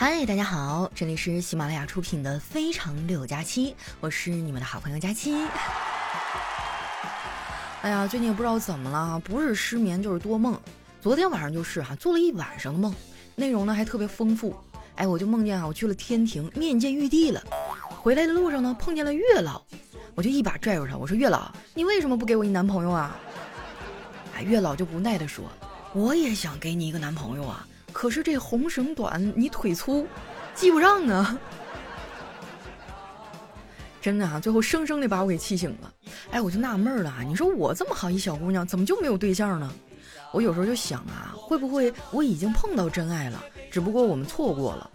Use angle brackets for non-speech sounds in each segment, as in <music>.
嗨，大家好，这里是喜马拉雅出品的《非常六加七》，我是你们的好朋友佳期。哎呀，最近也不知道怎么了，不是失眠就是多梦。昨天晚上就是哈，做了一晚上的梦，内容呢还特别丰富。哎，我就梦见啊，我去了天庭面见玉帝了。回来的路上呢，碰见了月老，我就一把拽住他，我说：“月老，你为什么不给我一男朋友啊？”哎，月老就无奈的说：“我也想给你一个男朋友啊。”可是这红绳短，你腿粗，系不上啊！<laughs> 真的啊，最后生生的把我给气醒了。哎，我就纳闷了，你说我这么好一小姑娘，怎么就没有对象呢？我有时候就想啊，会不会我已经碰到真爱了，只不过我们错过了？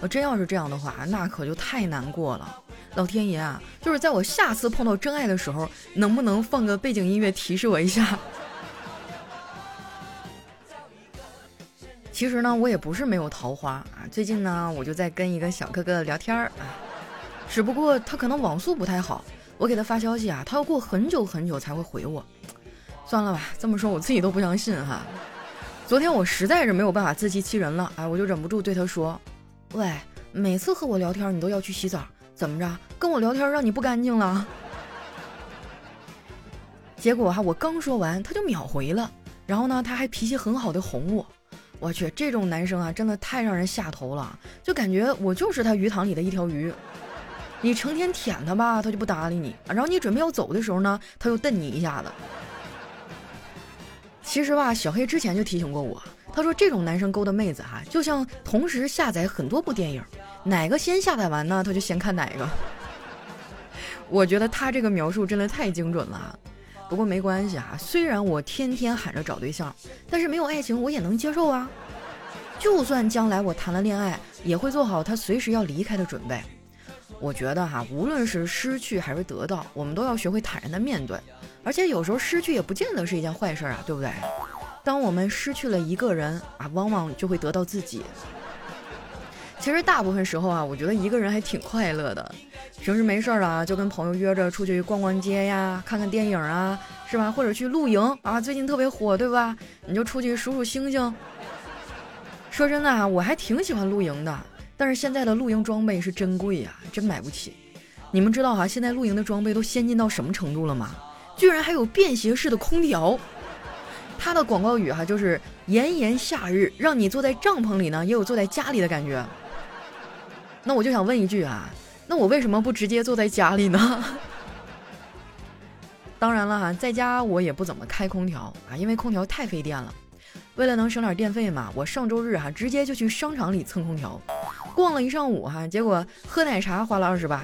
我真要是这样的话，那可就太难过了。老天爷啊，就是在我下次碰到真爱的时候，能不能放个背景音乐提示我一下？其实呢，我也不是没有桃花啊。最近呢，我就在跟一个小哥哥聊天儿啊，只不过他可能网速不太好，我给他发消息啊，他要过很久很久才会回我。算了吧，这么说我自己都不相信哈。昨天我实在是没有办法自欺欺人了，哎，我就忍不住对他说：“喂，每次和我聊天你都要去洗澡，怎么着？跟我聊天让你不干净了？”结果哈，我刚说完他就秒回了，然后呢，他还脾气很好的哄我。我去，这种男生啊，真的太让人下头了，就感觉我就是他鱼塘里的一条鱼。你成天舔他吧，他就不搭理你；然后你准备要走的时候呢，他又瞪你一下子。其实吧，小黑之前就提醒过我，他说这种男生勾搭妹子哈，就像同时下载很多部电影，哪个先下载完呢，他就先看哪个。<laughs> 我觉得他这个描述真的太精准了。不过没关系啊，虽然我天天喊着找对象，但是没有爱情我也能接受啊。就算将来我谈了恋爱，也会做好他随时要离开的准备。我觉得哈，无论是失去还是得到，我们都要学会坦然的面对。而且有时候失去也不见得是一件坏事啊，对不对？当我们失去了一个人啊，往往就会得到自己。其实大部分时候啊，我觉得一个人还挺快乐的。平时没事儿了，就跟朋友约着出去逛逛街呀，看看电影啊，是吧？或者去露营啊，最近特别火，对吧？你就出去数数星星。说真的啊，我还挺喜欢露营的，但是现在的露营装备是真贵呀，真买不起。你们知道哈，现在露营的装备都先进到什么程度了吗？居然还有便携式的空调。它的广告语哈就是“炎炎夏日，让你坐在帐篷里呢，也有坐在家里的感觉。”那我就想问一句啊，那我为什么不直接坐在家里呢？<laughs> 当然了哈，在家我也不怎么开空调啊，因为空调太费电了。为了能省点电费嘛，我上周日哈直接就去商场里蹭空调，逛了一上午哈，结果喝奶茶花了二十八，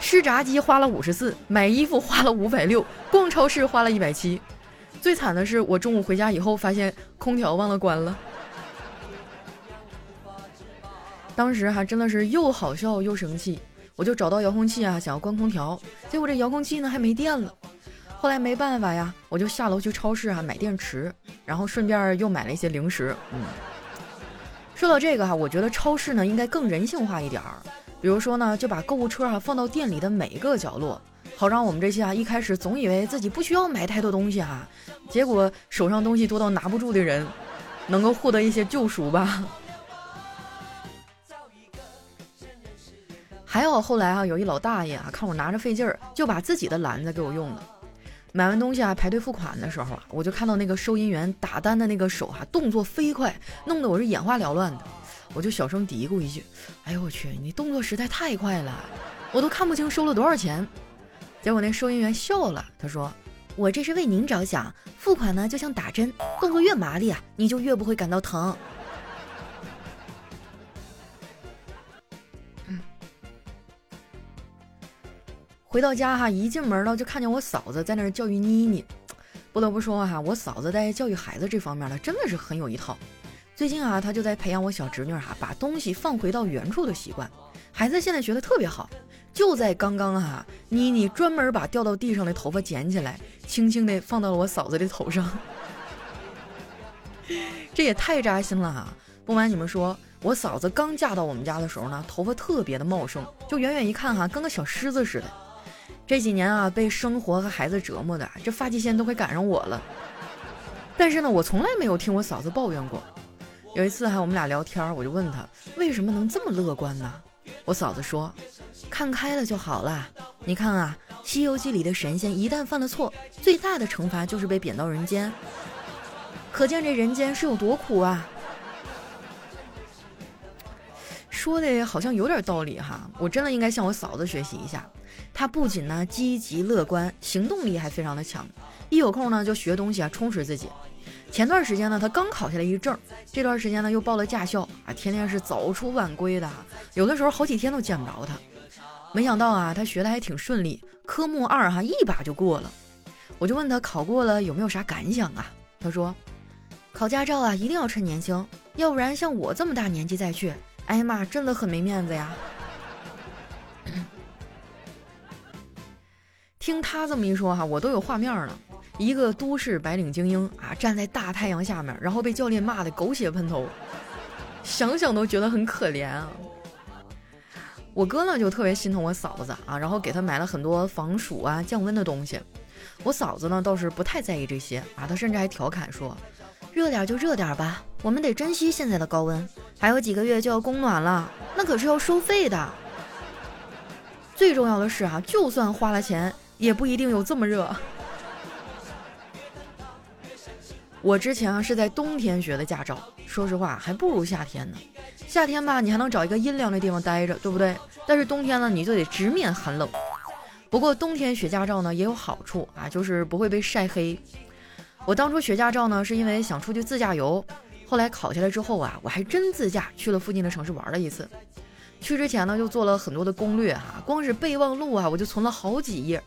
吃炸鸡花了五十四，买衣服花了五百六，逛超市花了一百七。最惨的是我中午回家以后发现空调忘了关了。当时还真的是又好笑又生气，我就找到遥控器啊，想要关空调，结果这遥控器呢还没电了。后来没办法呀，我就下楼去超市啊买电池，然后顺便又买了一些零食。嗯，说到这个哈，我觉得超市呢应该更人性化一点儿，比如说呢就把购物车啊放到店里的每一个角落，好让我们这些啊一开始总以为自己不需要买太多东西哈，结果手上东西多到拿不住的人，能够获得一些救赎吧。还有后来啊，有一老大爷啊，看我拿着费劲儿，就把自己的篮子给我用了。买完东西啊，排队付款的时候啊，我就看到那个收银员打单的那个手啊，动作飞快，弄得我是眼花缭乱的。我就小声嘀咕一句：“哎呦我去，你动作实在太快了，我都看不清收了多少钱。”结果那收银员笑了，他说：“我这是为您着想，付款呢就像打针，动作越麻利啊，你就越不会感到疼。”回到家哈，一进门呢就看见我嫂子在那儿教育妮妮。不得不说哈，我嫂子在教育孩子这方面呢，真的是很有一套。最近啊，她就在培养我小侄女哈，把东西放回到原处的习惯。孩子现在学的特别好。就在刚刚哈，妮妮专门把掉到地上的头发捡起来，轻轻地放到了我嫂子的头上。<laughs> 这也太扎心了哈！不瞒你们说，我嫂子刚嫁到我们家的时候呢，头发特别的茂盛，就远远一看哈，跟个小狮子似的。这几年啊，被生活和孩子折磨的，这发际线都快赶上我了。但是呢，我从来没有听我嫂子抱怨过。有一次哈，我们俩聊天，我就问他为什么能这么乐观呢？我嫂子说，看开了就好了。你看啊，《西游记》里的神仙一旦犯了错，最大的惩罚就是被贬到人间，可见这人间是有多苦啊！说的好像有点道理哈，我真的应该向我嫂子学习一下。她不仅呢积极乐观，行动力还非常的强，一有空呢就学东西啊，充实自己。前段时间呢，她刚考下来一证，这段时间呢又报了驾校啊，天天是早出晚归的，有的时候好几天都见不着她。没想到啊，她学的还挺顺利，科目二哈一把就过了。我就问她考过了有没有啥感想啊？她说，考驾照啊一定要趁年轻，要不然像我这么大年纪再去，哎呀妈，真的很没面子呀。<clears throat> 听他这么一说哈，我都有画面了。一个都市白领精英啊，站在大太阳下面，然后被教练骂的狗血喷头，想想都觉得很可怜啊。我哥呢就特别心疼我嫂子啊，然后给她买了很多防暑啊、降温的东西。我嫂子呢倒是不太在意这些啊，她甚至还调侃说：“热点就热点吧，我们得珍惜现在的高温，还有几个月就要供暖了，那可是要收费的。最重要的是啊，就算花了钱，也不一定有这么热。”我之前啊是在冬天学的驾照，说实话还不如夏天呢。夏天吧，你还能找一个阴凉的地方待着，对不对？但是冬天呢，你就得直面寒冷。不过冬天学驾照呢也有好处啊，就是不会被晒黑。我当初学驾照呢是因为想出去自驾游，后来考下来之后啊，我还真自驾去了附近的城市玩了一次。去之前呢就做了很多的攻略哈，光是备忘录啊我就存了好几页。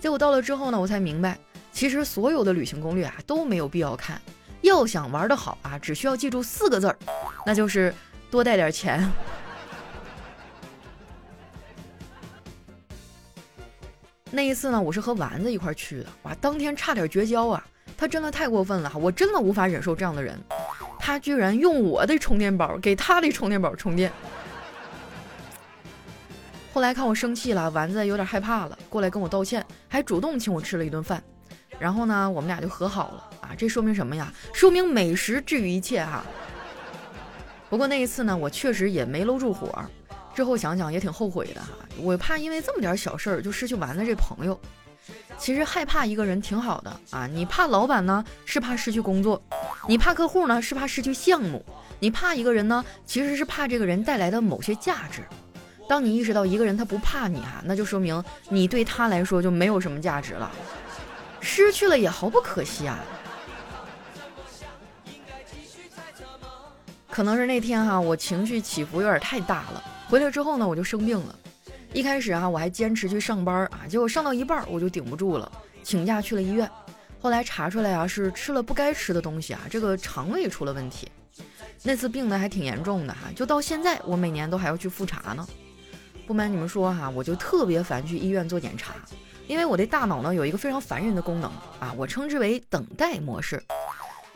结果到了之后呢，我才明白。其实所有的旅行攻略啊都没有必要看，要想玩得好啊，只需要记住四个字儿，那就是多带点钱。<laughs> 那一次呢，我是和丸子一块去的，哇，当天差点绝交啊！他真的太过分了，我真的无法忍受这样的人，他居然用我的充电宝给他的充电宝充电。后来看我生气了，丸子有点害怕了，过来跟我道歉，还主动请我吃了一顿饭。然后呢，我们俩就和好了啊！这说明什么呀？说明美食治愈一切哈。不过那一次呢，我确实也没搂住火，之后想想也挺后悔的哈。我怕因为这么点小事儿就失去丸子这朋友。其实害怕一个人挺好的啊，你怕老板呢是怕失去工作，你怕客户呢是怕失去项目，你怕一个人呢其实是怕这个人带来的某些价值。当你意识到一个人他不怕你啊，那就说明你对他来说就没有什么价值了。失去了也毫不可惜啊！可能是那天哈，我情绪起伏有点太大了。回来之后呢，我就生病了。一开始啊，我还坚持去上班啊，结果上到一半我就顶不住了，请假去了医院。后来查出来啊，是吃了不该吃的东西啊，这个肠胃出了问题。那次病的还挺严重的哈，就到现在我每年都还要去复查呢。不瞒你们说哈，我就特别烦去医院做检查。因为我的大脑呢有一个非常烦人的功能啊，我称之为等待模式。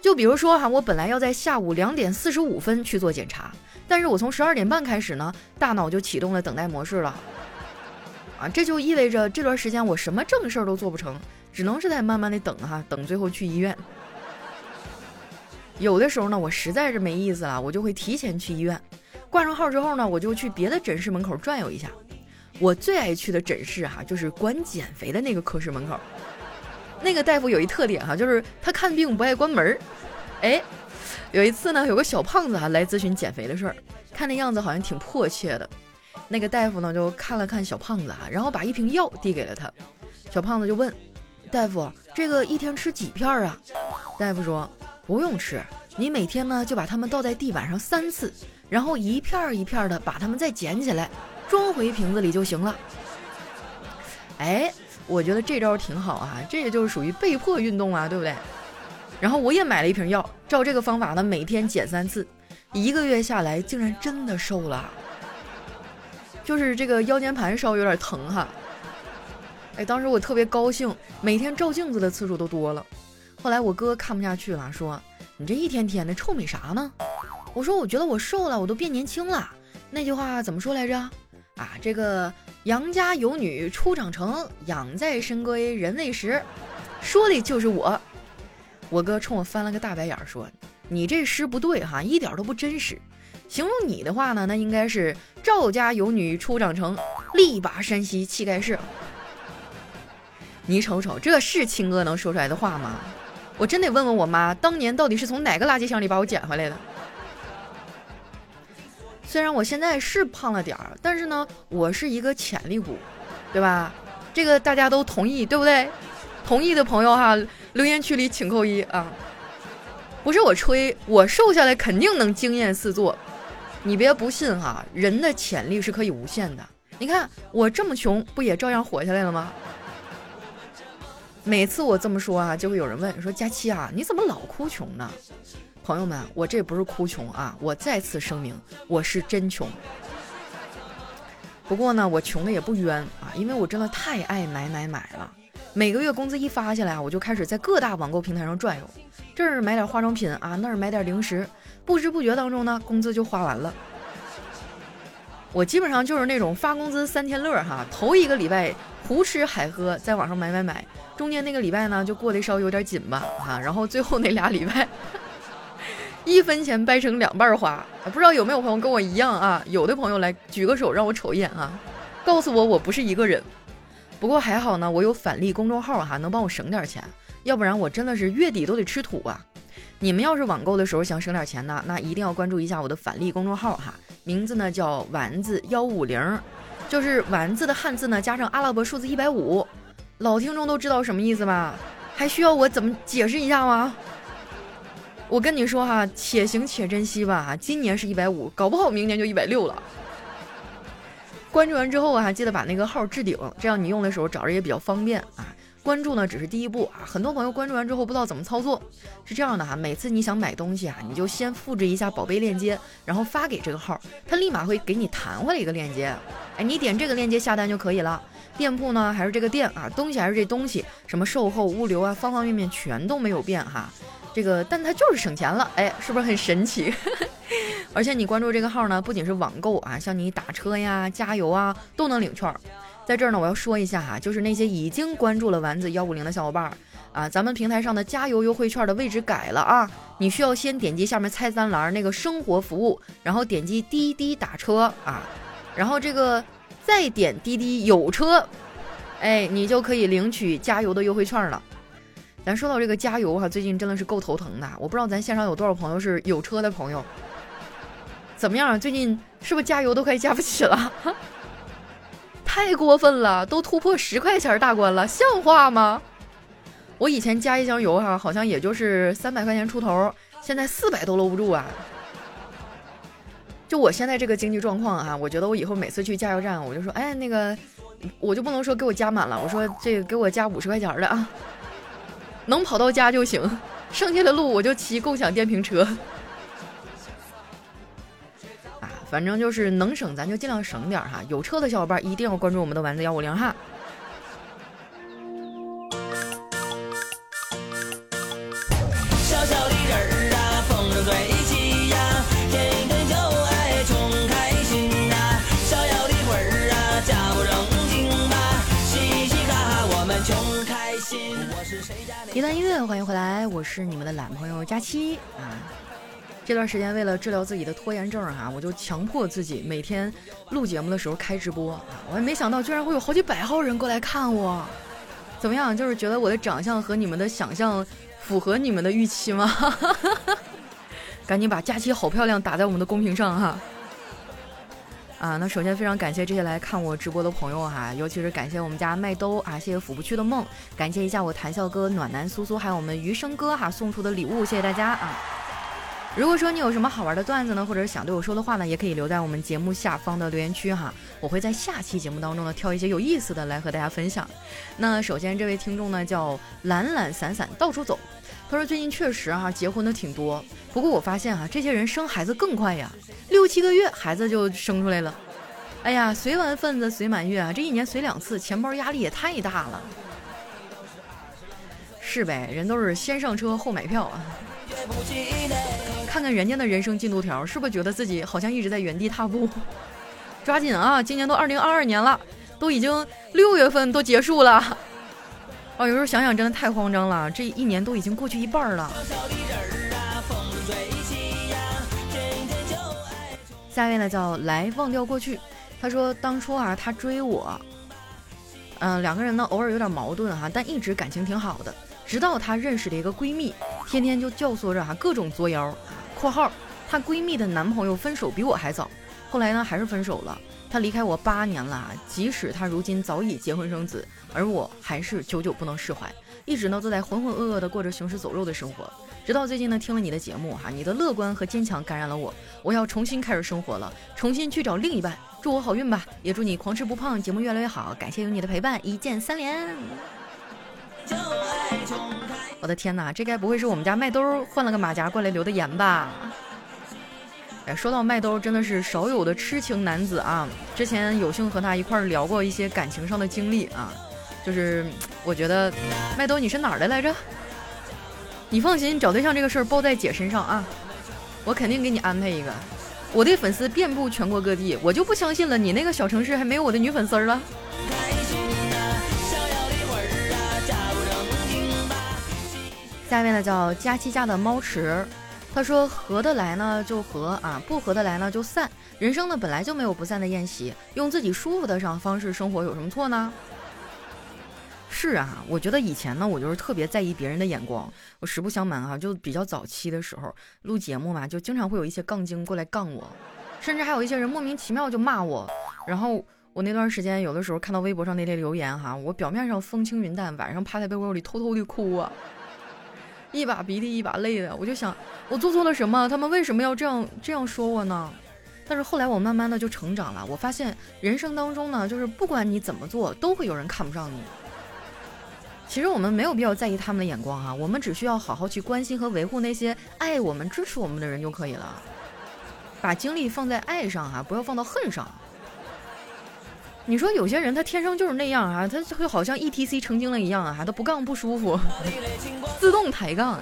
就比如说哈，我本来要在下午两点四十五分去做检查，但是我从十二点半开始呢，大脑就启动了等待模式了。啊，这就意味着这段时间我什么正事儿都做不成，只能是在慢慢的等哈，等最后去医院。有的时候呢，我实在是没意思了，我就会提前去医院，挂上号之后呢，我就去别的诊室门口转悠一下。我最爱去的诊室哈，就是管减肥的那个科室门口。那个大夫有一特点哈，就是他看病不爱关门儿。哎，有一次呢，有个小胖子哈来咨询减肥的事儿，看那样子好像挺迫切的。那个大夫呢就看了看小胖子啊，然后把一瓶药递给了他。小胖子就问大夫：“这个一天吃几片啊？”大夫说：“不用吃，你每天呢就把它们倒在地板上三次，然后一片一片的把它们再捡起来。”装回瓶子里就行了。哎，我觉得这招挺好啊，这也就是属于被迫运动啊，对不对？然后我也买了一瓶药，照这个方法呢，每天减三次，一个月下来竟然真的瘦了。就是这个腰间盘稍微有点疼哈。哎，当时我特别高兴，每天照镜子的次数都多了。后来我哥看不下去了，说：“你这一天天的臭美啥呢？”我说：“我觉得我瘦了，我都变年轻了。”那句话怎么说来着？啊，这个杨家有女初长成，养在深闺人未识，说的就是我。我哥冲我翻了个大白眼，说：“你这诗不对哈，一点都不真实。形容你的话呢，那应该是赵家有女初长成，力拔山兮气盖世。你瞅瞅，这是亲哥能说出来的话吗？我真得问问我妈，当年到底是从哪个垃圾箱里把我捡回来的？虽然我现在是胖了点儿，但是呢，我是一个潜力股，对吧？这个大家都同意，对不对？同意的朋友哈，留言区里请扣一啊！不是我吹，我瘦下来肯定能惊艳四座。你别不信哈，人的潜力是可以无限的。你看我这么穷，不也照样活下来了吗？每次我这么说啊，就会有人问说：“佳期啊，你怎么老哭穷呢？”朋友们，我这不是哭穷啊，我再次声明，我是真穷。不过呢，我穷的也不冤啊，因为我真的太爱买买买了。每个月工资一发下来，我就开始在各大网购平台上转悠，这儿买点化妆品啊，那儿买点零食，不知不觉当中呢，工资就花完了。我基本上就是那种发工资三天乐哈，头一个礼拜胡吃海喝，在网上买买买。中间那个礼拜呢，就过得稍微有点紧吧，哈，然后最后那俩礼拜，一分钱掰成两半花，不知道有没有朋友跟我一样啊？有的朋友来举个手让我瞅一眼啊，告诉我我不是一个人。不过还好呢，我有返利公众号哈，能帮我省点钱，要不然我真的是月底都得吃土啊。你们要是网购的时候想省点钱呢，那一定要关注一下我的返利公众号哈，名字呢叫丸子幺五零，就是丸子的汉字呢加上阿拉伯数字一百五。老听众都知道什么意思吧？还需要我怎么解释一下吗？我跟你说哈，且行且珍惜吧。今年是一百五，搞不好明年就一百六了。关注完之后啊，记得把那个号置顶，这样你用的时候找着也比较方便啊。关注呢只是第一步啊，很多朋友关注完之后不知道怎么操作。是这样的哈，每次你想买东西啊，你就先复制一下宝贝链接，然后发给这个号，他立马会给你弹回来一个链接。哎，你点这个链接下单就可以了。店铺呢还是这个店啊，东西还是这东西，什么售后、物流啊，方方面面全都没有变哈。这个，但它就是省钱了，哎，是不是很神奇？<laughs> 而且你关注这个号呢，不仅是网购啊，像你打车呀、加油啊，都能领券。在这儿呢，我要说一下哈，就是那些已经关注了丸子幺五零的小伙伴儿啊，咱们平台上的加油优惠券的位置改了啊，你需要先点击下面菜单栏那个生活服务，然后点击滴滴打车啊，然后这个。再点滴滴有车，哎，你就可以领取加油的优惠券了。咱说到这个加油哈，最近真的是够头疼的。我不知道咱线上有多少朋友是有车的朋友，怎么样？最近是不是加油都快加不起了？太过分了，都突破十块钱大关了，像话吗？我以前加一箱油哈，好像也就是三百块钱出头，现在四百都搂不住啊。就我现在这个经济状况啊，我觉得我以后每次去加油站，我就说，哎，那个，我就不能说给我加满了，我说这个给我加五十块钱的啊，能跑到家就行，剩下的路我就骑共享电瓶车。啊，反正就是能省咱就尽量省点哈。有车的小伙伴一定要关注我们的丸子幺五零哈。一段音乐，欢迎回来，我是你们的懒朋友佳期啊。这段时间为了治疗自己的拖延症哈，我就强迫自己每天录节目的时候开直播。我也没想到居然会有好几百号人过来看我，怎么样？就是觉得我的长相和你们的想象符合你们的预期吗？<laughs> 赶紧把佳期好漂亮打在我们的公屏上哈。啊，那首先非常感谢这些来看我直播的朋友哈，尤其是感谢我们家麦兜啊，谢谢抚不去的梦，感谢一下我谈笑哥、暖男苏苏，还有我们余生哥哈送出的礼物，谢谢大家啊。如果说你有什么好玩的段子呢，或者想对我说的话呢，也可以留在我们节目下方的留言区哈，我会在下期节目当中呢挑一些有意思的来和大家分享。那首先这位听众呢叫懒懒散散到处走。他说：“最近确实哈，结婚的挺多。不过我发现哈，这些人生孩子更快呀，六七个月孩子就生出来了。哎呀，随完份子随满月啊，这一年随两次，钱包压力也太大了。是呗，人都是先上车后买票啊。看看人家的人生进度条是不是觉得自己好像一直在原地踏步？<laughs> 抓紧啊今年都二零二二年了都已经六月份都结束了。哦有时候想想真的太慌张了这一年都已经过去一半了。下一位呢叫来忘掉过去。他说当初啊他追我嗯两个人呢偶尔有点矛盾哈但一直感情挺好的。直到她认识了一个闺蜜，天天就教唆着哈各种作妖。（括号她闺蜜的男朋友分手比我还早，后来呢还是分手了。她离开我八年了，即使她如今早已结婚生子，而我还是久久不能释怀，一直呢都在浑浑噩噩的过着行尸走肉的生活。直到最近呢听了你的节目哈，你的乐观和坚强感染了我，我要重新开始生活了，重新去找另一半，祝我好运吧，也祝你狂吃不胖，节目越来越好。感谢有你的陪伴，一键三连。我的天哪，这该不会是我们家麦兜换了个马甲过来留的言吧？哎，说到麦兜，真的是少有的痴情男子啊！之前有幸和他一块聊过一些感情上的经历啊，就是我觉得麦兜你是哪儿的来着？你放心，找对象这个事儿包在姐身上啊，我肯定给你安排一个。我的粉丝遍布全国各地，我就不相信了，你那个小城市还没有我的女粉丝了。下面呢叫佳期家的猫池，他说合得来呢就合啊，不合得来呢就散。人生呢本来就没有不散的宴席，用自己舒服的上方式生活有什么错呢？是啊，我觉得以前呢我就是特别在意别人的眼光。我实不相瞒啊，就比较早期的时候录节目嘛，就经常会有一些杠精过来杠我，甚至还有一些人莫名其妙就骂我。然后我那段时间有的时候看到微博上那些留言哈，我表面上风轻云淡，晚上趴在被窝里偷偷的哭啊。一把鼻涕一把泪的，我就想，我做错了什么？他们为什么要这样这样说我呢？但是后来我慢慢的就成长了，我发现人生当中呢，就是不管你怎么做，都会有人看不上你。其实我们没有必要在意他们的眼光啊，我们只需要好好去关心和维护那些爱我们、支持我们的人就可以了。把精力放在爱上哈，不要放到恨上。你说有些人他天生就是那样啊，他就会好像 E T C 成精了一样啊，他不杠不舒服，自动抬杠。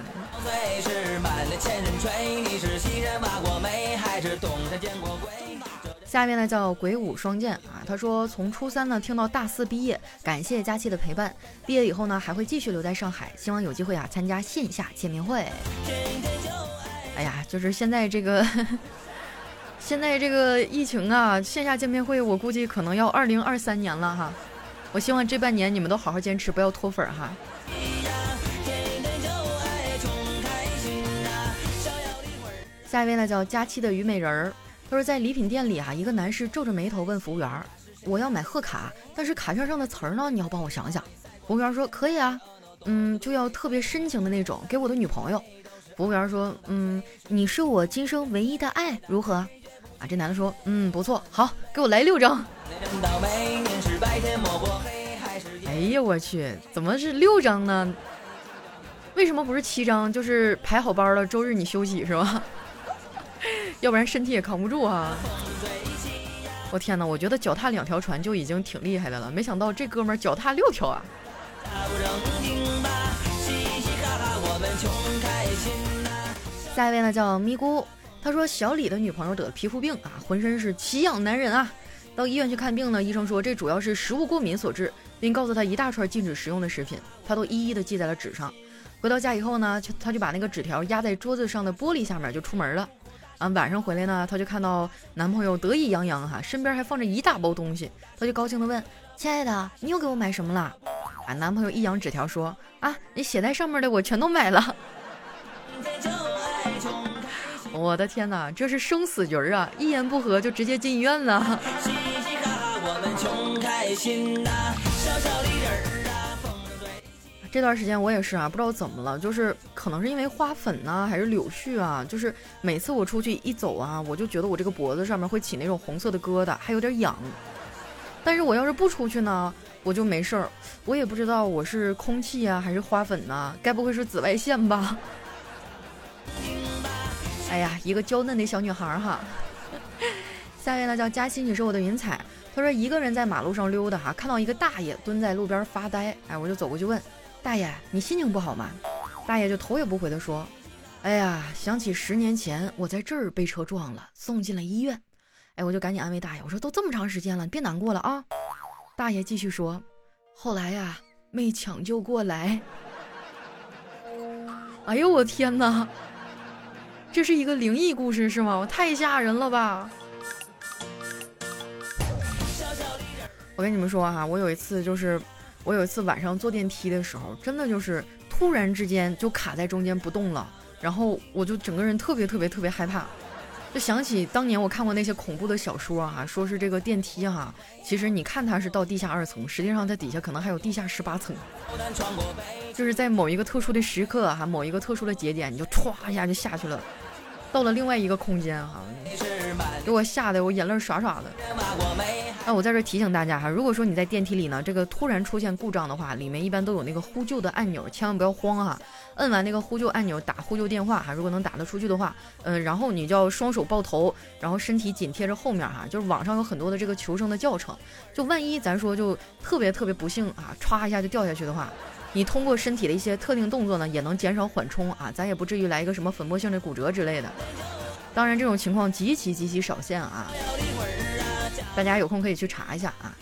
下面呢叫鬼舞双剑啊，他说从初三呢听到大四毕业，感谢佳期的陪伴，毕业以后呢还会继续留在上海，希望有机会啊参加线下见面会。哎呀，就是现在这个。现在这个疫情啊，线下见面会我估计可能要二零二三年了哈。我希望这半年你们都好好坚持，不要脱粉哈。下一位呢叫佳期的虞美人儿，他说在礼品店里啊，一个男士皱着眉头问服务员：“我要买贺卡，但是卡片上的词儿呢，你要帮我想想。”服务员说：“可以啊，嗯，就要特别深情的那种，给我的女朋友。”服务员说：“嗯，你是我今生唯一的爱，如何？”啊，这男的说，嗯，不错，好，给我来六张。哎呀，我去，怎么是六张呢？为什么不是七张？就是排好班了，周日你休息是吧？<laughs> 要不然身体也扛不住啊。我天哪，我觉得脚踏两条船就已经挺厉害的了，没想到这哥们儿脚踏六条啊。下一位呢，叫咪咕。他说：“小李的女朋友得了皮肤病啊，浑身是奇痒难忍啊。到医院去看病呢，医生说这主要是食物过敏所致，并告诉他一大串禁止食用的食品，他都一一的记在了纸上。回到家以后呢，就他就把那个纸条压在桌子上的玻璃下面就出门了。啊，晚上回来呢，他就看到男朋友得意洋洋哈，身边还放着一大包东西，他就高兴的问：亲爱的，你又给我买什么了？啊，男朋友一扬纸条说：啊，你写在上面的我全都买了。”我的天哪，这是生死局啊！一言不合就直接进医院了。<laughs> 这段时间我也是啊，不知道怎么了，就是可能是因为花粉呢，还是柳絮啊，就是每次我出去一走啊，我就觉得我这个脖子上面会起那种红色的疙瘩，还有点痒。但是我要是不出去呢，我就没事儿。我也不知道我是空气啊，还是花粉呢？该不会是紫外线吧？哎呀，一个娇嫩的小女孩哈。下一位呢叫嘉欣，你是我的云彩。她说一个人在马路上溜达哈，看到一个大爷蹲在路边发呆，哎，我就走过去问大爷，你心情不好吗？大爷就头也不回的说，哎呀，想起十年前我在这儿被车撞了，送进了医院。哎，我就赶紧安慰大爷，我说都这么长时间了，你别难过了啊。大爷继续说，后来呀，没抢救过来。哎呦我天哪！这是一个灵异故事是吗？我太吓人了吧！我跟你们说哈，我有一次就是，我有一次晚上坐电梯的时候，真的就是突然之间就卡在中间不动了，然后我就整个人特别特别特别害怕，就想起当年我看过那些恐怖的小说哈，说是这个电梯哈，其实你看它是到地下二层，实际上它底下可能还有地下十八层，就是在某一个特殊的时刻哈，某一个特殊的节点，你就唰一下就下去了。到了另外一个空间哈，给我吓得我眼泪刷刷的。那我在这提醒大家哈，如果说你在电梯里呢，这个突然出现故障的话，里面一般都有那个呼救的按钮，千万不要慌哈。摁完那个呼救按钮，打呼救电话哈，如果能打得出去的话，嗯，然后你就要双手抱头，然后身体紧贴着后面哈，就是网上有很多的这个求生的教程，就万一咱说就特别特别不幸啊，歘一下就掉下去的话，你通过身体的一些特定动作呢，也能减少缓冲啊，咱也不至于来一个什么粉末性的骨折之类的。当然这种情况极其极其少见啊，大家有空可以去查一下啊。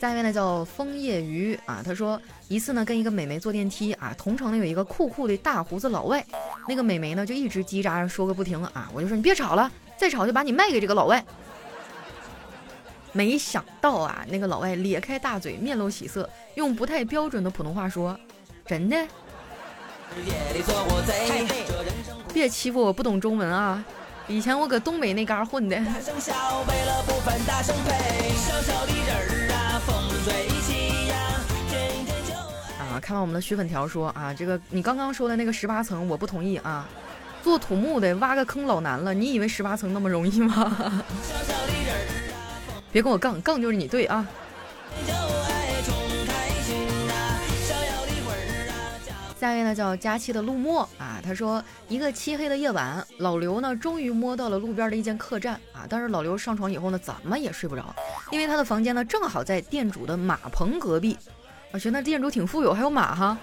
下一位呢叫枫叶鱼啊，他说一次呢跟一个美眉坐电梯啊，同城呢有一个酷酷的大胡子老外，那个美眉呢就一直叽喳说个不停啊，我就说你别吵了，再吵就把你卖给这个老外。没想到啊，那个老外咧开大嘴，面露喜色，用不太标准的普通话说：“真的？别欺负我不懂中文啊！以前我搁东北那嘎混的。”啊，看到我们的徐粉条说啊，这个你刚刚说的那个十八层我不同意啊，做土木的挖个坑老难了，你以为十八层那么容易吗？<laughs> 别跟我杠，杠就是你对啊。下一位呢叫佳期的陆墨啊，他说一个漆黑的夜晚，老刘呢终于摸到了路边的一间客栈啊，但是老刘上床以后呢，怎么也睡不着，因为他的房间呢正好在店主的马棚隔壁。我觉得那店主挺富有，还有马哈。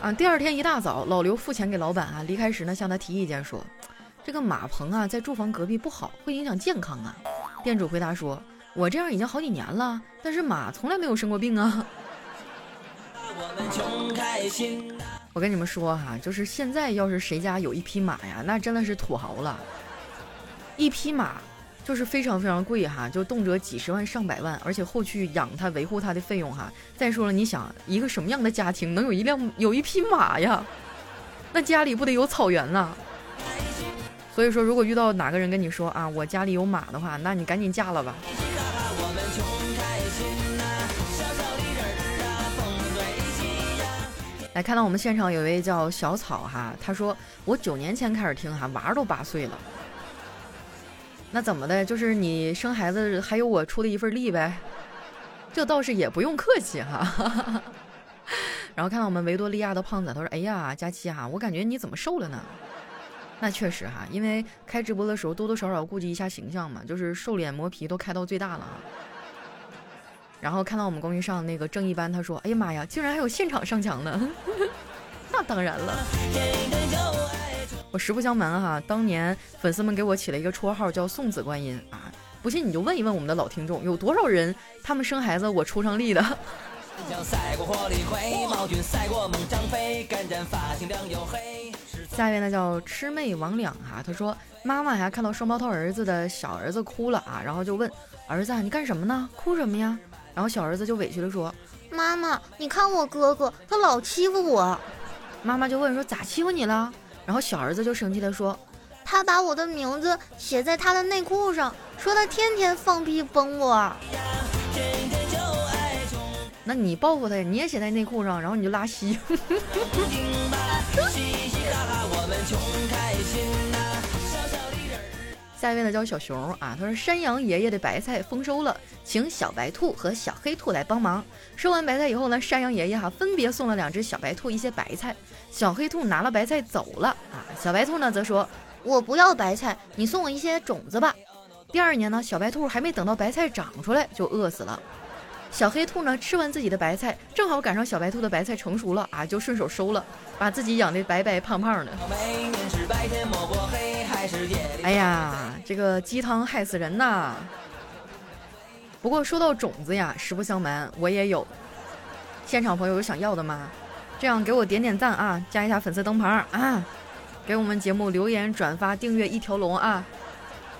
啊，第二天一大早，老刘付钱给老板啊，离开时呢向他提意见说，这个马棚啊在住房隔壁不好，会影响健康啊。店主回答说，我这样已经好几年了，但是马从来没有生过病啊。我跟你们说哈，就是现在要是谁家有一匹马呀，那真的是土豪了。一匹马就是非常非常贵哈，就动辄几十万上百万，而且后续养它维护它的费用哈。再说了，你想一个什么样的家庭能有一辆有一匹马呀？那家里不得有草原呐？所以说，如果遇到哪个人跟你说啊，我家里有马的话，那你赶紧嫁了吧。来看到我们现场有位叫小草哈，他说我九年前开始听哈，娃儿都八岁了。那怎么的？就是你生孩子还有我出的一份力呗？这倒是也不用客气哈。<laughs> 然后看到我们维多利亚的胖子，他说：“哎呀，佳期哈，我感觉你怎么瘦了呢？”那确实哈，因为开直播的时候多多少少顾及一下形象嘛，就是瘦脸磨皮都开到最大了。然后看到我们公屏上那个正义班，他说：“哎呀妈呀，竟然还有现场上墙的！” <laughs> 那当然了，我实不相瞒哈，当年粉丝们给我起了一个绰号叫“送子观音”啊，不信你就问一问我们的老听众，有多少人他们生孩子我出上力的。<laughs> 下一位呢叫魑魅魍魉哈，他说妈妈呀看到双胞胎儿子的小儿子哭了啊，然后就问儿子你干什么呢？哭什么呀？然后小儿子就委屈的说：“妈妈，你看我哥哥，他老欺负我。”妈妈就问说：“咋欺负你了？”然后小儿子就生气的说：“他把我的名字写在他的内裤上，说他天天放屁崩我。”那你报复他呀？你也写在内裤上，然后你就拉稀。<laughs> 下一位呢叫小熊啊，他说山羊爷爷的白菜丰收了，请小白兔和小黑兔来帮忙。收完白菜以后呢，山羊爷爷哈分别送了两只小白兔一些白菜，小黑兔拿了白菜走了啊，小白兔呢则说：“我不要白菜，你送我一些种子吧。”第二年呢，小白兔还没等到白菜长出来就饿死了，小黑兔呢吃完自己的白菜，正好赶上小白兔的白菜成熟了啊，就顺手收了，把自己养的白白胖胖的。哎呀，这个鸡汤害死人呐！不过说到种子呀，实不相瞒，我也有。现场朋友有想要的吗？这样给我点点赞啊，加一下粉丝灯牌啊，给我们节目留言、转发、订阅一条龙啊，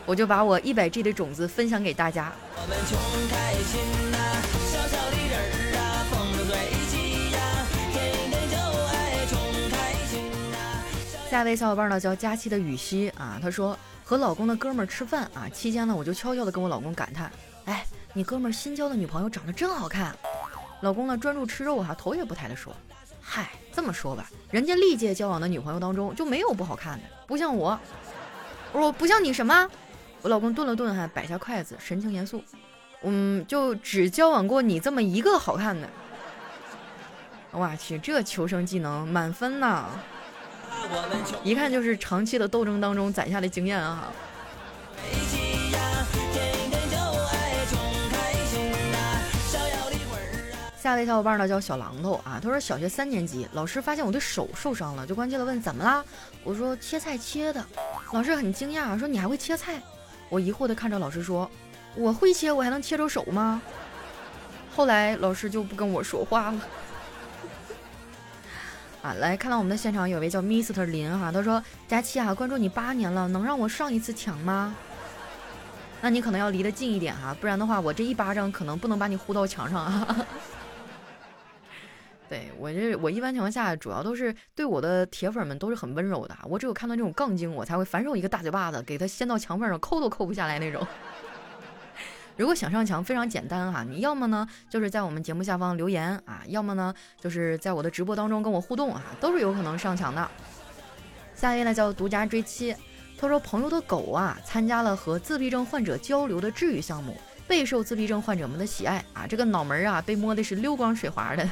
我就把我一百 G 的种子分享给大家。我们穷开心下一位小伙伴呢叫佳期的雨熙啊，他说和老公的哥们儿吃饭啊，期间呢我就悄悄的跟我老公感叹，哎，你哥们儿新交的女朋友长得真好看。老公呢专注吃肉哈，头也不抬的说，嗨，这么说吧，人家历届交往的女朋友当中就没有不好看的，不像我。我不像你什么？我老公顿了顿哈，摆下筷子，神情严肃，嗯，就只交往过你这么一个好看的。我去，这求生技能满分呐！一看就是长期的斗争当中攒下的经验啊。下位小伙伴呢叫小榔头啊，他说小学三年级，老师发现我的手受伤了，就关切的问怎么啦？我说切菜切的。老师很惊讶，说你还会切菜？我疑惑的看着老师说，我会切，我还能切着手吗？后来老师就不跟我说话了。啊，来看到我们的现场有位叫 Mr 林哈，他说佳期啊，关注你八年了，能让我上一次墙吗？那你可能要离得近一点哈，不然的话我这一巴掌可能不能把你呼到墙上啊。<laughs> 对我这我一般情况下主要都是对我的铁粉们都是很温柔的，我只有看到这种杠精，我才会反手一个大嘴巴子给他掀到墙缝上，抠都抠不下来那种。如果想上墙非常简单哈，你要么呢就是在我们节目下方留言啊，要么呢就是在我的直播当中跟我互动啊，都是有可能上墙的。下一位呢叫独家追妻，他说朋友的狗啊参加了和自闭症患者交流的治愈项目，备受自闭症患者们的喜爱啊，这个脑门啊被摸的是溜光水滑的。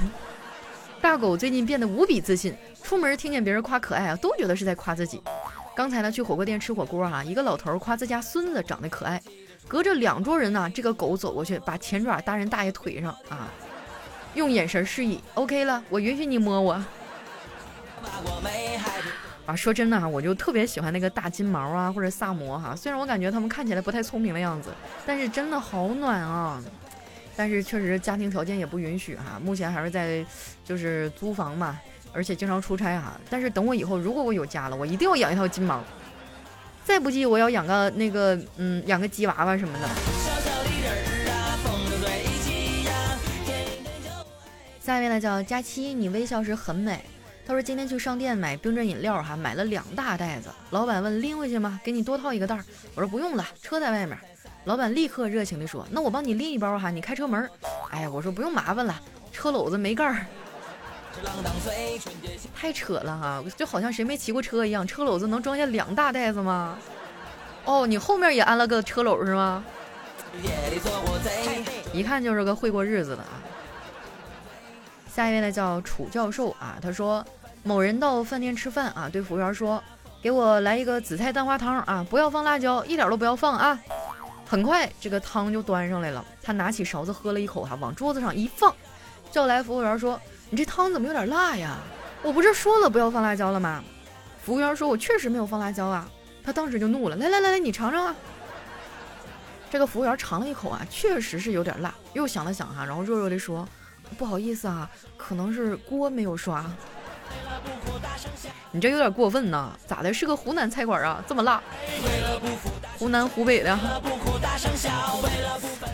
大狗最近变得无比自信，出门听见别人夸可爱啊，都觉得是在夸自己。刚才呢去火锅店吃火锅哈，一个老头夸自家孙子长得可爱。隔着两桌人呢，这个狗走过去，把前爪搭人大爷腿上啊，用眼神示意，OK 了，我允许你摸我。啊，说真的哈，我就特别喜欢那个大金毛啊，或者萨摩哈，虽然我感觉他们看起来不太聪明的样子，但是真的好暖啊。但是确实家庭条件也不允许哈，目前还是在就是租房嘛，而且经常出差哈。但是等我以后如果我有家了，我一定要养一套金毛。再不济，我要养个那个，嗯，养个吉娃娃什么的。下一位呢叫佳期，你微笑时很美。他说今天去商店买冰镇饮料哈，买了两大袋子。老板问拎回去吗？给你多套一个袋儿。我说不用了，车在外面。老板立刻热情地说：“那我帮你拎一包哈，你开车门。”哎呀，我说不用麻烦了，车篓子没盖儿。太扯了哈，就好像谁没骑过车一样。车篓子能装下两大袋子吗？哦，你后面也安了个车篓是吗？一看就是个会过日子的啊。下一位呢叫楚教授啊，他说某人到饭店吃饭啊，对服务员说：“给我来一个紫菜蛋花汤啊，不要放辣椒，一点都不要放啊。”很快这个汤就端上来了，他拿起勺子喝了一口哈，往桌子上一放，叫来服务员说。你这汤怎么有点辣呀？我不是说了不要放辣椒了吗？服务员说：“我确实没有放辣椒啊。”他当时就怒了：“来来来来，你尝尝啊！”这个服务员尝了一口啊，确实是有点辣，又想了想哈，然后弱弱的说：“不好意思啊，可能是锅没有刷。”你这有点过分呐！咋的？是个湖南菜馆啊？这么辣？湖南湖北的。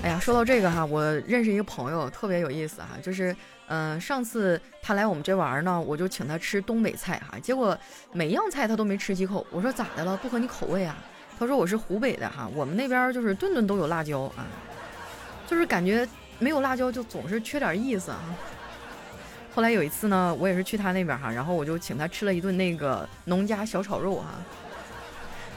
哎呀，说到这个哈，我认识一个朋友特别有意思哈，就是。嗯，上次他来我们这玩儿呢，我就请他吃东北菜哈，结果每样菜他都没吃几口。我说咋的了？不合你口味啊？他说我是湖北的哈，我们那边就是顿顿都有辣椒啊，就是感觉没有辣椒就总是缺点意思啊。后来有一次呢，我也是去他那边哈，然后我就请他吃了一顿那个农家小炒肉哈。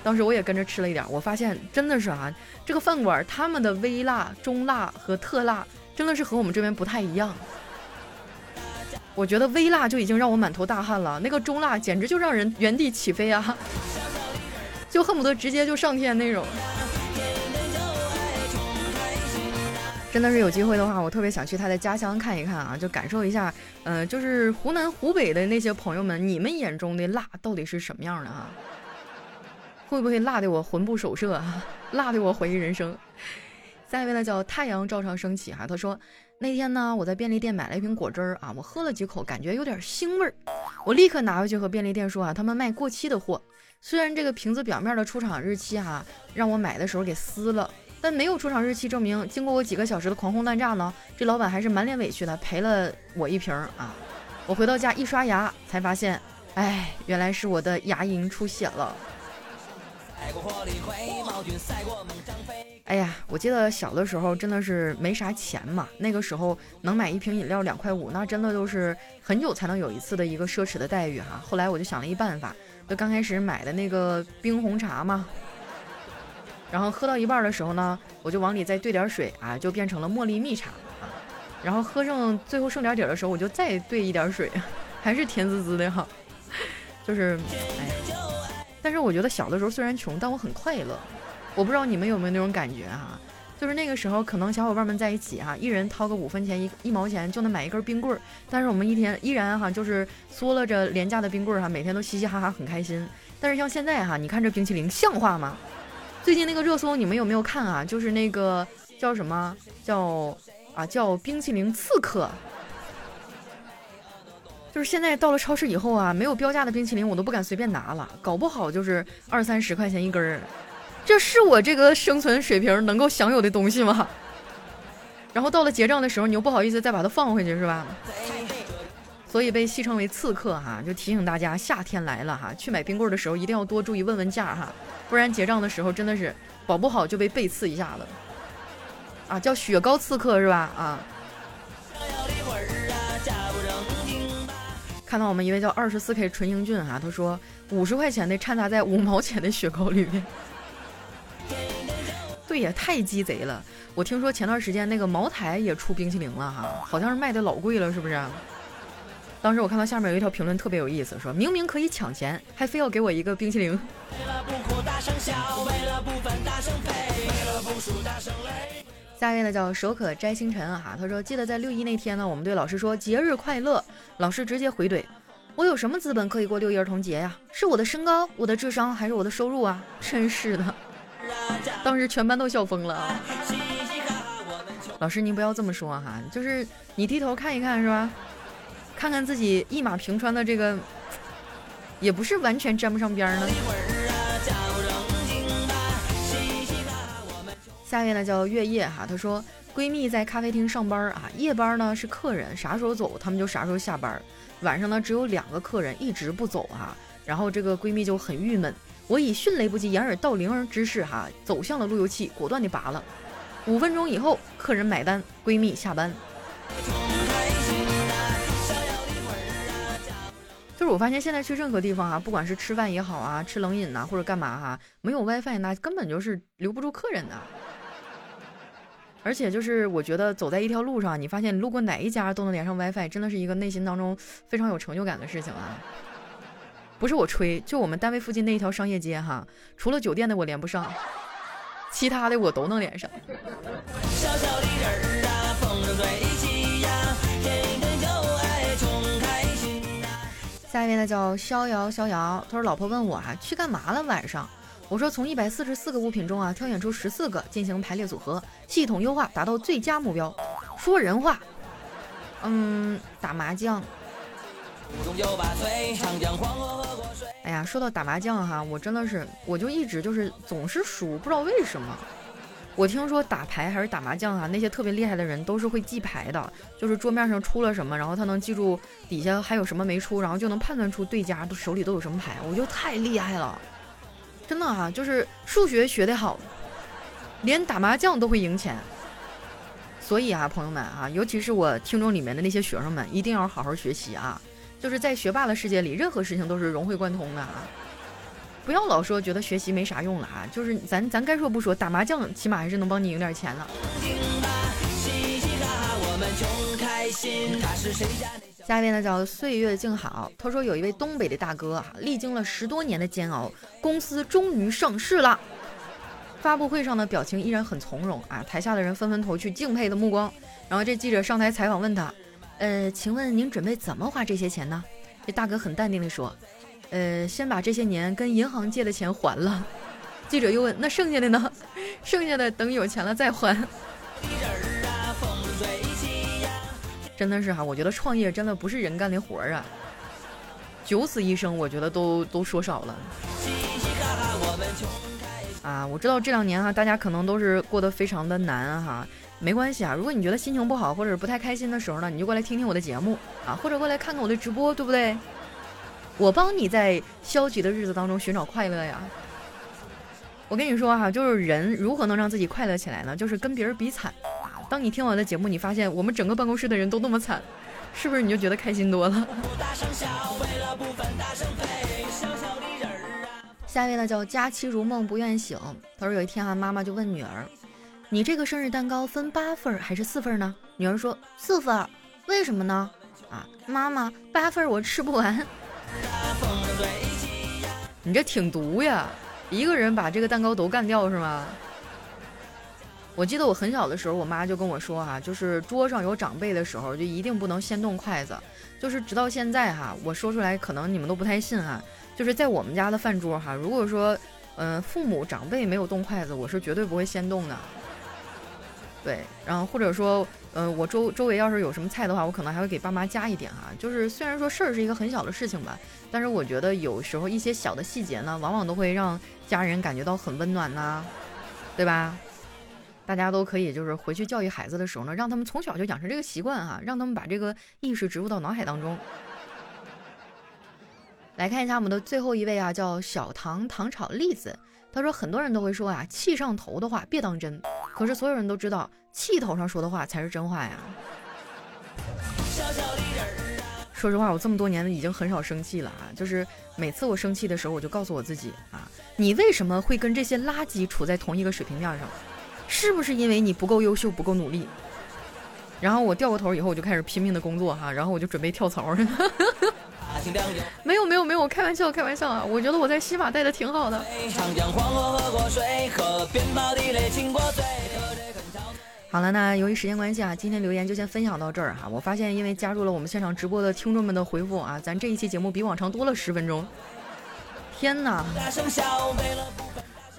当时我也跟着吃了一点，我发现真的是啊，这个饭馆他们的微辣、中辣和特辣真的是和我们这边不太一样。我觉得微辣就已经让我满头大汗了，那个中辣简直就让人原地起飞啊，就恨不得直接就上天那种。真的是有机会的话，我特别想去他的家乡看一看啊，就感受一下，嗯，就是湖南、湖北的那些朋友们，你们眼中的辣到底是什么样的啊？会不会辣的我魂不守舍，<laughs> 辣的我怀疑人生？下一位呢叫太阳照常升起哈，他说。那天呢，我在便利店买了一瓶果汁儿啊，我喝了几口，感觉有点腥味儿，我立刻拿回去和便利店说啊，他们卖过期的货。虽然这个瓶子表面的出厂日期哈，让我买的时候给撕了，但没有出厂日期证明。经过我几个小时的狂轰滥炸呢，这老板还是满脸委屈的赔了我一瓶啊。我回到家一刷牙，才发现哎，原来是我的牙龈出血了。哎呀，我记得小的时候真的是没啥钱嘛，那个时候能买一瓶饮料两块五，那真的都是很久才能有一次的一个奢侈的待遇哈。后来我就想了一办法，就刚开始买的那个冰红茶嘛，然后喝到一半的时候呢，我就往里再兑点水啊，就变成了茉莉蜜茶啊。然后喝剩最后剩点底的时候，我就再兑一点水，<laughs> 还是甜滋滋的哈，就是，哎。但是我觉得小的时候虽然穷，但我很快乐。我不知道你们有没有那种感觉哈，就是那个时候可能小伙伴们在一起哈，一人掏个五分钱一一毛钱就能买一根冰棍儿，但是我们一天依然哈就是嗦了着廉价的冰棍儿哈，每天都嘻嘻哈哈很开心。但是像现在哈，你看这冰淇淋像话吗？最近那个热搜你们有没有看啊？就是那个叫什么叫啊叫冰淇淋刺客。就是现在到了超市以后啊，没有标价的冰淇淋我都不敢随便拿了，搞不好就是二三十块钱一根儿，这是我这个生存水平能够享有的东西吗？然后到了结账的时候，你又不好意思再把它放回去，是吧？所以被戏称为刺客哈，就提醒大家夏天来了哈，去买冰棍的时候一定要多注意问问价哈，不然结账的时候真的是保不好就被背刺一下子。啊，叫雪糕刺客是吧？啊。看到我们一位叫二十四 K 纯英俊哈，他说五十块钱的掺杂在五毛钱的雪糕里面，对也，太鸡贼了！我听说前段时间那个茅台也出冰淇淋了哈，好像是卖的老贵了，是不是？当时我看到下面有一条评论特别有意思，说明明可以抢钱，还非要给我一个冰淇淋。下一位呢叫手可摘星辰啊，他说记得在六一那天呢，我们对老师说节日快乐，老师直接回怼，我有什么资本可以过六一儿童节呀？是我的身高、我的智商还是我的收入啊？真是的，当时全班都笑疯了啊！老师您不要这么说哈，就是你低头看一看是吧？看看自己一马平川的这个，也不是完全沾不上边呢。下一位呢叫月夜哈，她说闺蜜在咖啡厅上班啊，夜班呢是客人啥时候走，他们就啥时候下班。晚上呢只有两个客人一直不走哈，然后这个闺蜜就很郁闷。我以迅雷不及掩耳盗铃之势哈，走向了路由器，果断地拔了。五分钟以后，客人买单，闺蜜下班。就是我发现现在去任何地方啊，不管是吃饭也好啊，吃冷饮呐，或者干嘛哈，没有 WiFi 那根本就是留不住客人的。而且就是我觉得走在一条路上，你发现路过哪一家都能连上 WiFi，真的是一个内心当中非常有成就感的事情啊！不是我吹，就我们单位附近那一条商业街哈，除了酒店的我连不上，其他的我都能连上。下一位呢叫逍遥逍遥，他说老婆问我啊去干嘛了晚上。我说从一百四十四个物品中啊，挑选出十四个进行排列组合，系统优化达到最佳目标。说人话，嗯，打麻将。哎呀，说到打麻将哈，我真的是，我就一直就是总是输，不知道为什么。我听说打牌还是打麻将啊，那些特别厉害的人都是会记牌的，就是桌面上出了什么，然后他能记住底下还有什么没出，然后就能判断出对家手里都有什么牌。我就太厉害了。真的哈，就是数学学得好，连打麻将都会赢钱。所以啊，朋友们啊，尤其是我听众里面的那些学生们，一定要好好学习啊！就是在学霸的世界里，任何事情都是融会贯通的啊！不要老说觉得学习没啥用了啊！就是咱咱该说不说，打麻将起码还是能帮你赢点钱了。下面呢叫岁月静好，他说有一位东北的大哥啊，历经了十多年的煎熬，公司终于上市了。发布会上的表情依然很从容啊，台下的人纷纷投去敬佩的目光。然后这记者上台采访问他，呃，请问您准备怎么花这些钱呢？这大哥很淡定地说，呃，先把这些年跟银行借的钱还了。记者又问，那剩下的呢？剩下的等有钱了再还。真的是哈，我觉得创业真的不是人干的活儿啊，九死一生，我觉得都都说少了。啊，我知道这两年哈，大家可能都是过得非常的难哈，没关系啊。如果你觉得心情不好或者不太开心的时候呢，你就过来听听我的节目啊，或者过来看看我的直播，对不对？我帮你在消极的日子当中寻找快乐呀。我跟你说哈，就是人如何能让自己快乐起来呢？就是跟别人比惨。当你听完的节目，你发现我们整个办公室的人都那么惨，是不是你就觉得开心多了？下一位呢叫佳期如梦不愿醒。他说有一天啊，妈妈就问女儿：“你这个生日蛋糕分八份还是四份呢？”女儿说：“四份。”为什么呢？啊，妈妈，八份我吃不完。你这挺毒呀！一个人把这个蛋糕都干掉是吗？我记得我很小的时候，我妈就跟我说哈，就是桌上有长辈的时候，就一定不能先动筷子。就是直到现在哈，我说出来可能你们都不太信哈。就是在我们家的饭桌哈，如果说，嗯，父母长辈没有动筷子，我是绝对不会先动的。对，然后或者说，嗯，我周周围要是有什么菜的话，我可能还会给爸妈加一点哈。就是虽然说事儿是一个很小的事情吧，但是我觉得有时候一些小的细节呢，往往都会让家人感觉到很温暖呐，对吧？大家都可以就是回去教育孩子的时候呢，让他们从小就养成这个习惯哈，让他们把这个意识植入到脑海当中。来看一下我们的最后一位啊，叫小糖糖炒栗子。他说很多人都会说啊，气上头的话别当真。可是所有人都知道，气头上说的话才是真话呀。说实话，我这么多年已经很少生气了啊。就是每次我生气的时候，我就告诉我自己啊，你为什么会跟这些垃圾处在同一个水平面上？是不是因为你不够优秀，不够努力？然后我掉过头以后，我就开始拼命的工作哈，然后我就准备跳槽。<laughs> 没有没有没有，我开玩笑开玩笑啊！我觉得我在西马待的挺好的。好了，那由于时间关系啊，今天留言就先分享到这儿哈。我发现因为加入了我们现场直播的听众们的回复啊，咱这一期节目比往常多了十分钟。天哪！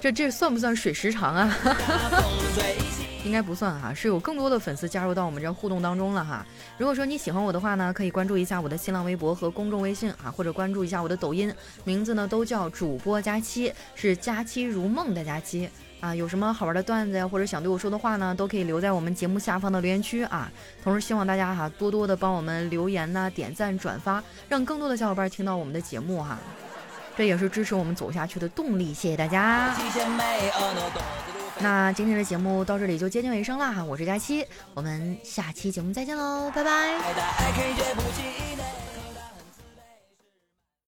这这算不算水时长啊？<laughs> 应该不算哈，是有更多的粉丝加入到我们这互动当中了哈。如果说你喜欢我的话呢，可以关注一下我的新浪微博和公众微信啊，或者关注一下我的抖音，名字呢都叫主播佳期，是佳期如梦的佳期啊。有什么好玩的段子呀，或者想对我说的话呢，都可以留在我们节目下方的留言区啊。同时希望大家哈多多的帮我们留言呐、点赞、转发，让更多的小伙伴听到我们的节目哈。这也是支持我们走下去的动力，谢谢大家。那今天的节目到这里就接近尾声了哈，我是佳期，我们下期节目再见喽，拜拜。